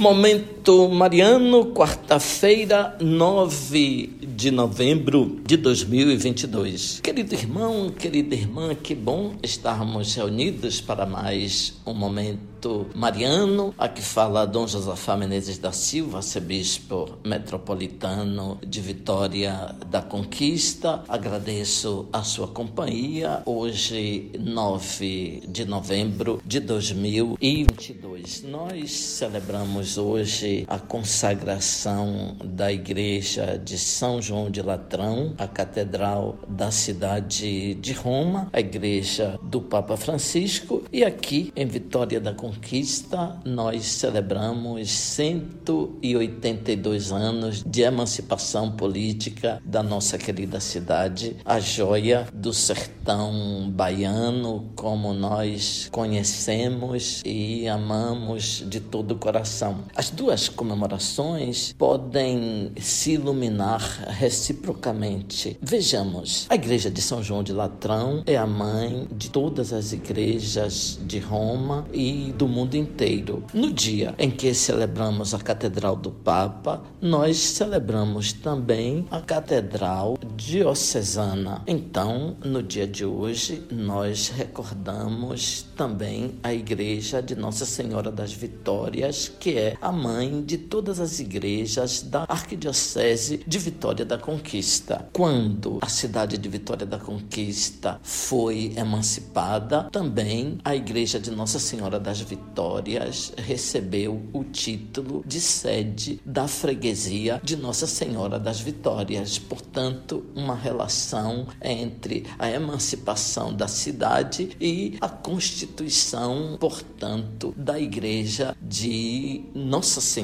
Momento Mariano, quarta-feira, 9 de novembro de 2022. Querido irmão, querida irmã, que bom estarmos reunidos para mais um momento mariano. Aqui fala Dom Josafá Menezes da Silva, arcebispo metropolitano de Vitória da Conquista. Agradeço a sua companhia. Hoje, 9 de novembro de 2022. Nós celebramos hoje a consagração da igreja de São João de Latrão, a catedral da cidade de Roma, a igreja do Papa Francisco, e aqui em Vitória da Conquista nós celebramos 182 anos de emancipação política da nossa querida cidade, a joia do sertão baiano, como nós conhecemos e amamos de todo o coração. As duas comemorações podem se iluminar reciprocamente. Vejamos, a igreja de São João de Latrão é a mãe de todas as igrejas de Roma e do mundo inteiro. No dia em que celebramos a Catedral do Papa, nós celebramos também a Catedral Diocesana. Então, no dia de hoje, nós recordamos também a igreja de Nossa Senhora das Vitórias, que é a mãe de todas as igrejas da Arquidiocese de Vitória da Conquista. Quando a cidade de Vitória da Conquista foi emancipada, também a igreja de Nossa Senhora das Vitórias recebeu o título de sede da freguesia de Nossa Senhora das Vitórias. Portanto, uma relação entre a emancipação da cidade e a constituição, portanto, da igreja de Nossa Senhora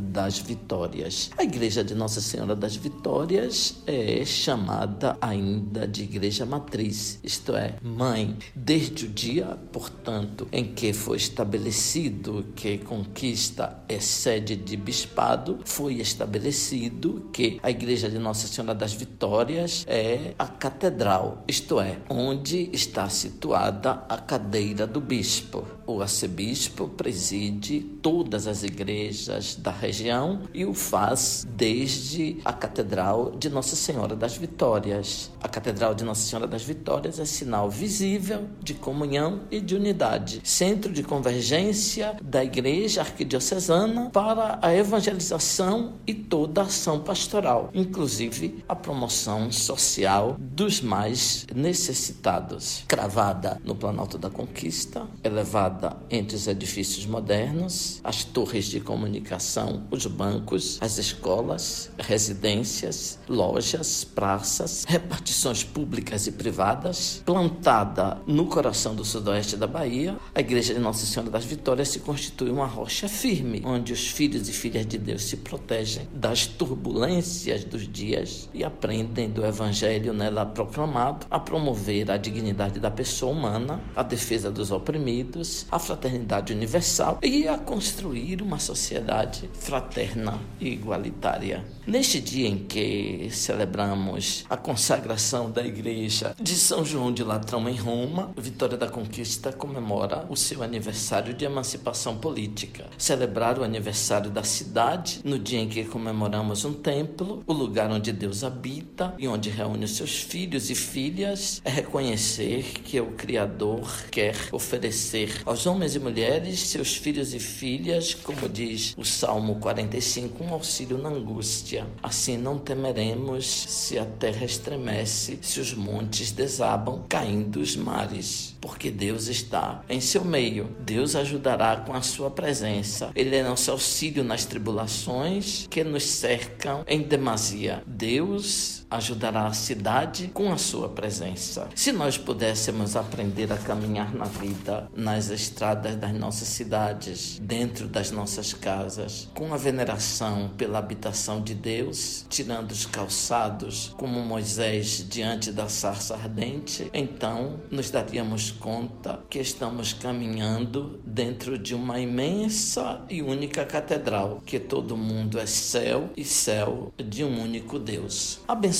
das Vitórias. A igreja de Nossa Senhora das Vitórias é chamada ainda de igreja matriz, isto é, mãe, desde o dia, portanto, em que foi estabelecido que Conquista é sede de bispado, foi estabelecido que a igreja de Nossa Senhora das Vitórias é a catedral, isto é, onde está situada a cadeira do bispo. O arcebispo preside todas as igrejas da região e o faz desde a Catedral de Nossa Senhora das Vitórias. A Catedral de Nossa Senhora das Vitórias é sinal visível de comunhão e de unidade, centro de convergência da Igreja Arquidiocesana para a evangelização e toda a ação pastoral, inclusive a promoção social dos mais necessitados. Cravada no Planalto da Conquista, elevada entre os edifícios modernos, as torres de comunicação, os bancos, as escolas, residências, lojas, praças, repartições públicas e privadas, plantada no coração do sudoeste da Bahia, a Igreja de Nossa Senhora das Vitórias se constitui uma rocha firme, onde os filhos e filhas de Deus se protegem das turbulências dos dias e aprendem do Evangelho nela proclamado a promover a dignidade da pessoa humana, a defesa dos oprimidos, a fraternidade universal e a construir uma sociedade fraterna e igualitária. Neste dia em que celebramos a consagração da igreja de São João de Latrão em Roma, Vitória da Conquista comemora o seu aniversário de emancipação política. Celebrar o aniversário da cidade no dia em que comemoramos um templo, o lugar onde Deus habita e onde reúne os seus filhos e filhas, é reconhecer que o Criador quer oferecer aos homens e mulheres, seus filhos e filhas, como diz o Salmo 45, um auxílio na angústia. Assim não temeremos se a terra estremece, se os montes desabam, caindo os mares, porque Deus está em seu meio. Deus ajudará com a sua presença. Ele é nosso auxílio nas tribulações que nos cercam em demasia. Deus ajudará a cidade com a sua presença. Se nós pudéssemos aprender a caminhar na vida, nas estradas das nossas cidades, dentro das nossas casas, com a veneração pela habitação de Deus, tirando os calçados como Moisés diante da sarça ardente, então nos daríamos conta que estamos caminhando dentro de uma imensa e única catedral, que todo mundo é céu e céu de um único Deus. Abençoe